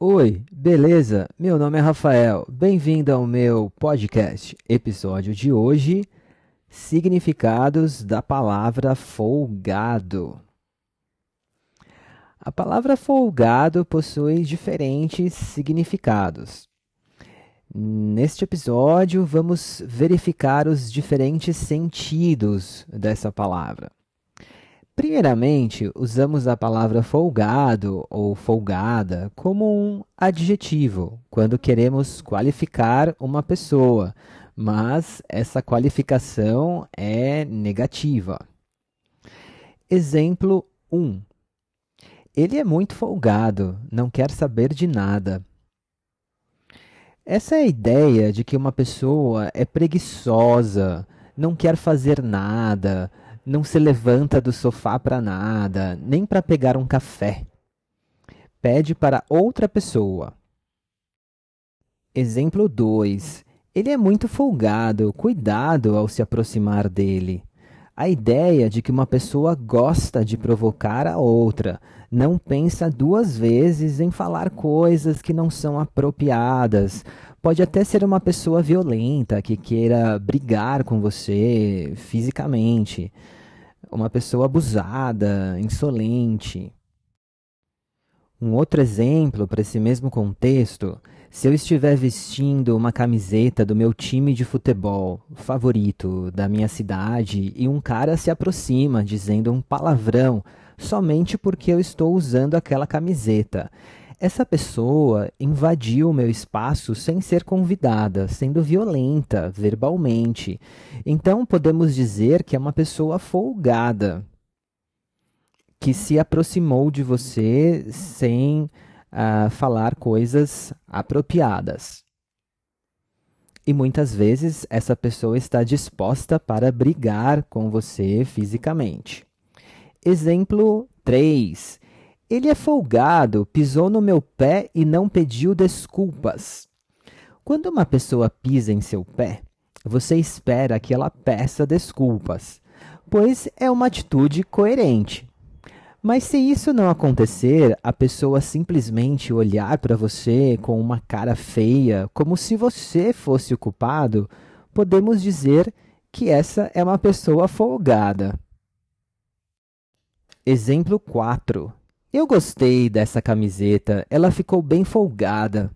Oi, beleza? Meu nome é Rafael. Bem-vindo ao meu podcast. Episódio de hoje: Significados da palavra folgado. A palavra folgado possui diferentes significados. Neste episódio, vamos verificar os diferentes sentidos dessa palavra. Primeiramente, usamos a palavra folgado ou folgada como um adjetivo quando queremos qualificar uma pessoa, mas essa qualificação é negativa. Exemplo 1. Ele é muito folgado, não quer saber de nada. Essa é a ideia de que uma pessoa é preguiçosa, não quer fazer nada, não se levanta do sofá para nada, nem para pegar um café. Pede para outra pessoa. Exemplo 2. Ele é muito folgado, cuidado ao se aproximar dele. A ideia de que uma pessoa gosta de provocar a outra, não pensa duas vezes em falar coisas que não são apropriadas. Pode até ser uma pessoa violenta que queira brigar com você fisicamente uma pessoa abusada, insolente. Um outro exemplo para esse mesmo contexto, se eu estiver vestindo uma camiseta do meu time de futebol favorito da minha cidade e um cara se aproxima dizendo um palavrão somente porque eu estou usando aquela camiseta, essa pessoa invadiu o meu espaço sem ser convidada, sendo violenta verbalmente. Então podemos dizer que é uma pessoa folgada, que se aproximou de você sem uh, falar coisas apropriadas. E muitas vezes essa pessoa está disposta para brigar com você fisicamente. Exemplo 3 ele é folgado, pisou no meu pé e não pediu desculpas. Quando uma pessoa pisa em seu pé, você espera que ela peça desculpas, pois é uma atitude coerente. Mas se isso não acontecer, a pessoa simplesmente olhar para você com uma cara feia, como se você fosse o culpado, podemos dizer que essa é uma pessoa folgada. Exemplo 4. Eu gostei dessa camiseta, ela ficou bem folgada.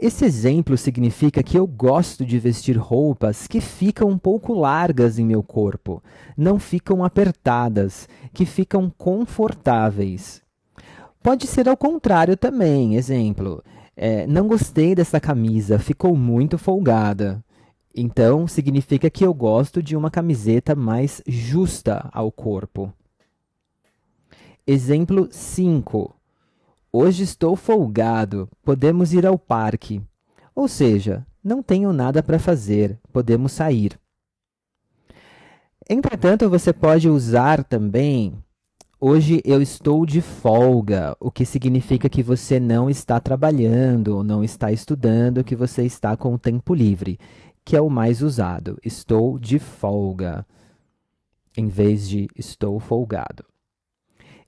Esse exemplo significa que eu gosto de vestir roupas que ficam um pouco largas em meu corpo, não ficam apertadas, que ficam confortáveis. Pode ser ao contrário também, exemplo. É, não gostei dessa camisa, ficou muito folgada. Então, significa que eu gosto de uma camiseta mais justa ao corpo. Exemplo 5. Hoje estou folgado, podemos ir ao parque. Ou seja, não tenho nada para fazer, podemos sair. Entretanto, você pode usar também hoje eu estou de folga, o que significa que você não está trabalhando, não está estudando, que você está com o tempo livre, que é o mais usado. Estou de folga, em vez de estou folgado.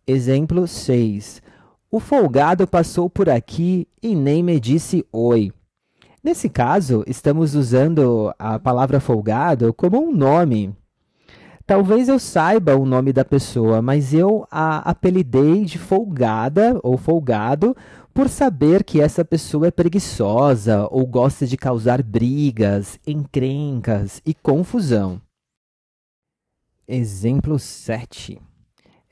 Exemplo 6. O folgado passou por aqui e nem me disse oi. Nesse caso, estamos usando a palavra folgado como um nome. Talvez eu saiba o nome da pessoa, mas eu a apelidei de folgada ou folgado por saber que essa pessoa é preguiçosa ou gosta de causar brigas, encrencas e confusão. Exemplo 7.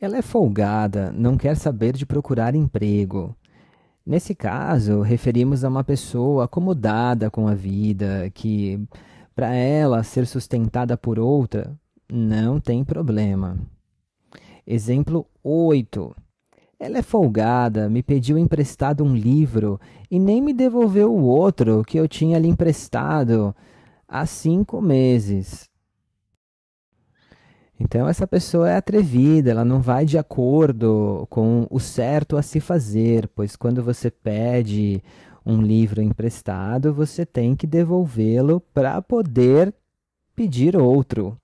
Ela é folgada, não quer saber de procurar emprego. Nesse caso, referimos a uma pessoa acomodada com a vida, que, para ela ser sustentada por outra, não tem problema. Exemplo 8. Ela é folgada, me pediu emprestado um livro e nem me devolveu o outro que eu tinha lhe emprestado há cinco meses. Então, essa pessoa é atrevida, ela não vai de acordo com o certo a se fazer, pois quando você pede um livro emprestado, você tem que devolvê-lo para poder pedir outro.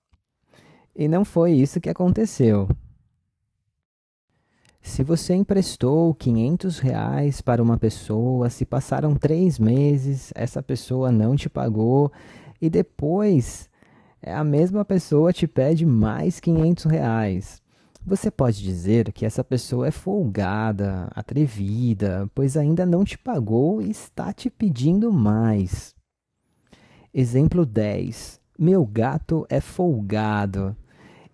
E não foi isso que aconteceu. Se você emprestou 500 reais para uma pessoa, se passaram três meses, essa pessoa não te pagou e depois a mesma pessoa te pede mais 500 reais. Você pode dizer que essa pessoa é folgada, atrevida, pois ainda não te pagou e está te pedindo mais. Exemplo 10. Meu gato é folgado.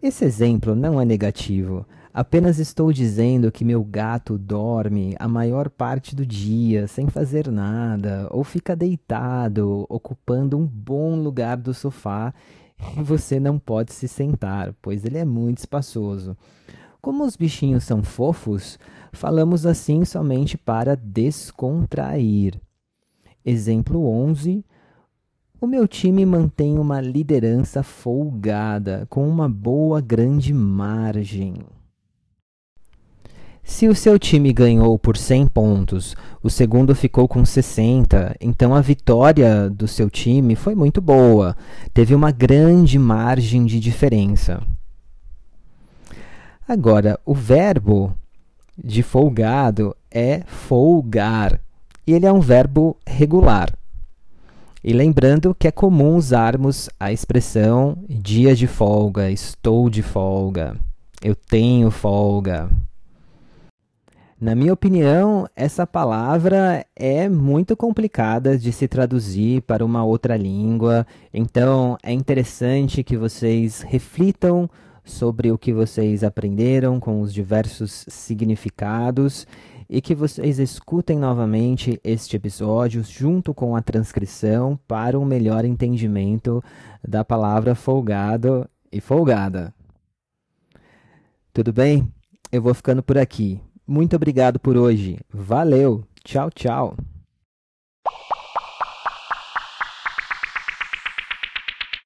Esse exemplo não é negativo. Apenas estou dizendo que meu gato dorme a maior parte do dia sem fazer nada, ou fica deitado, ocupando um bom lugar do sofá você não pode se sentar, pois ele é muito espaçoso. Como os bichinhos são fofos, falamos assim somente para descontrair. Exemplo 11. O meu time mantém uma liderança folgada, com uma boa grande margem. Se o seu time ganhou por 100 pontos, o segundo ficou com 60, então a vitória do seu time foi muito boa. Teve uma grande margem de diferença. Agora, o verbo de folgado é folgar, e ele é um verbo regular. E lembrando que é comum usarmos a expressão dia de folga, estou de folga, eu tenho folga. Na minha opinião, essa palavra é muito complicada de se traduzir para uma outra língua, então é interessante que vocês reflitam sobre o que vocês aprenderam com os diversos significados e que vocês escutem novamente este episódio junto com a transcrição para um melhor entendimento da palavra folgado e folgada. Tudo bem? Eu vou ficando por aqui. Muito obrigado por hoje. Valeu. Tchau, tchau.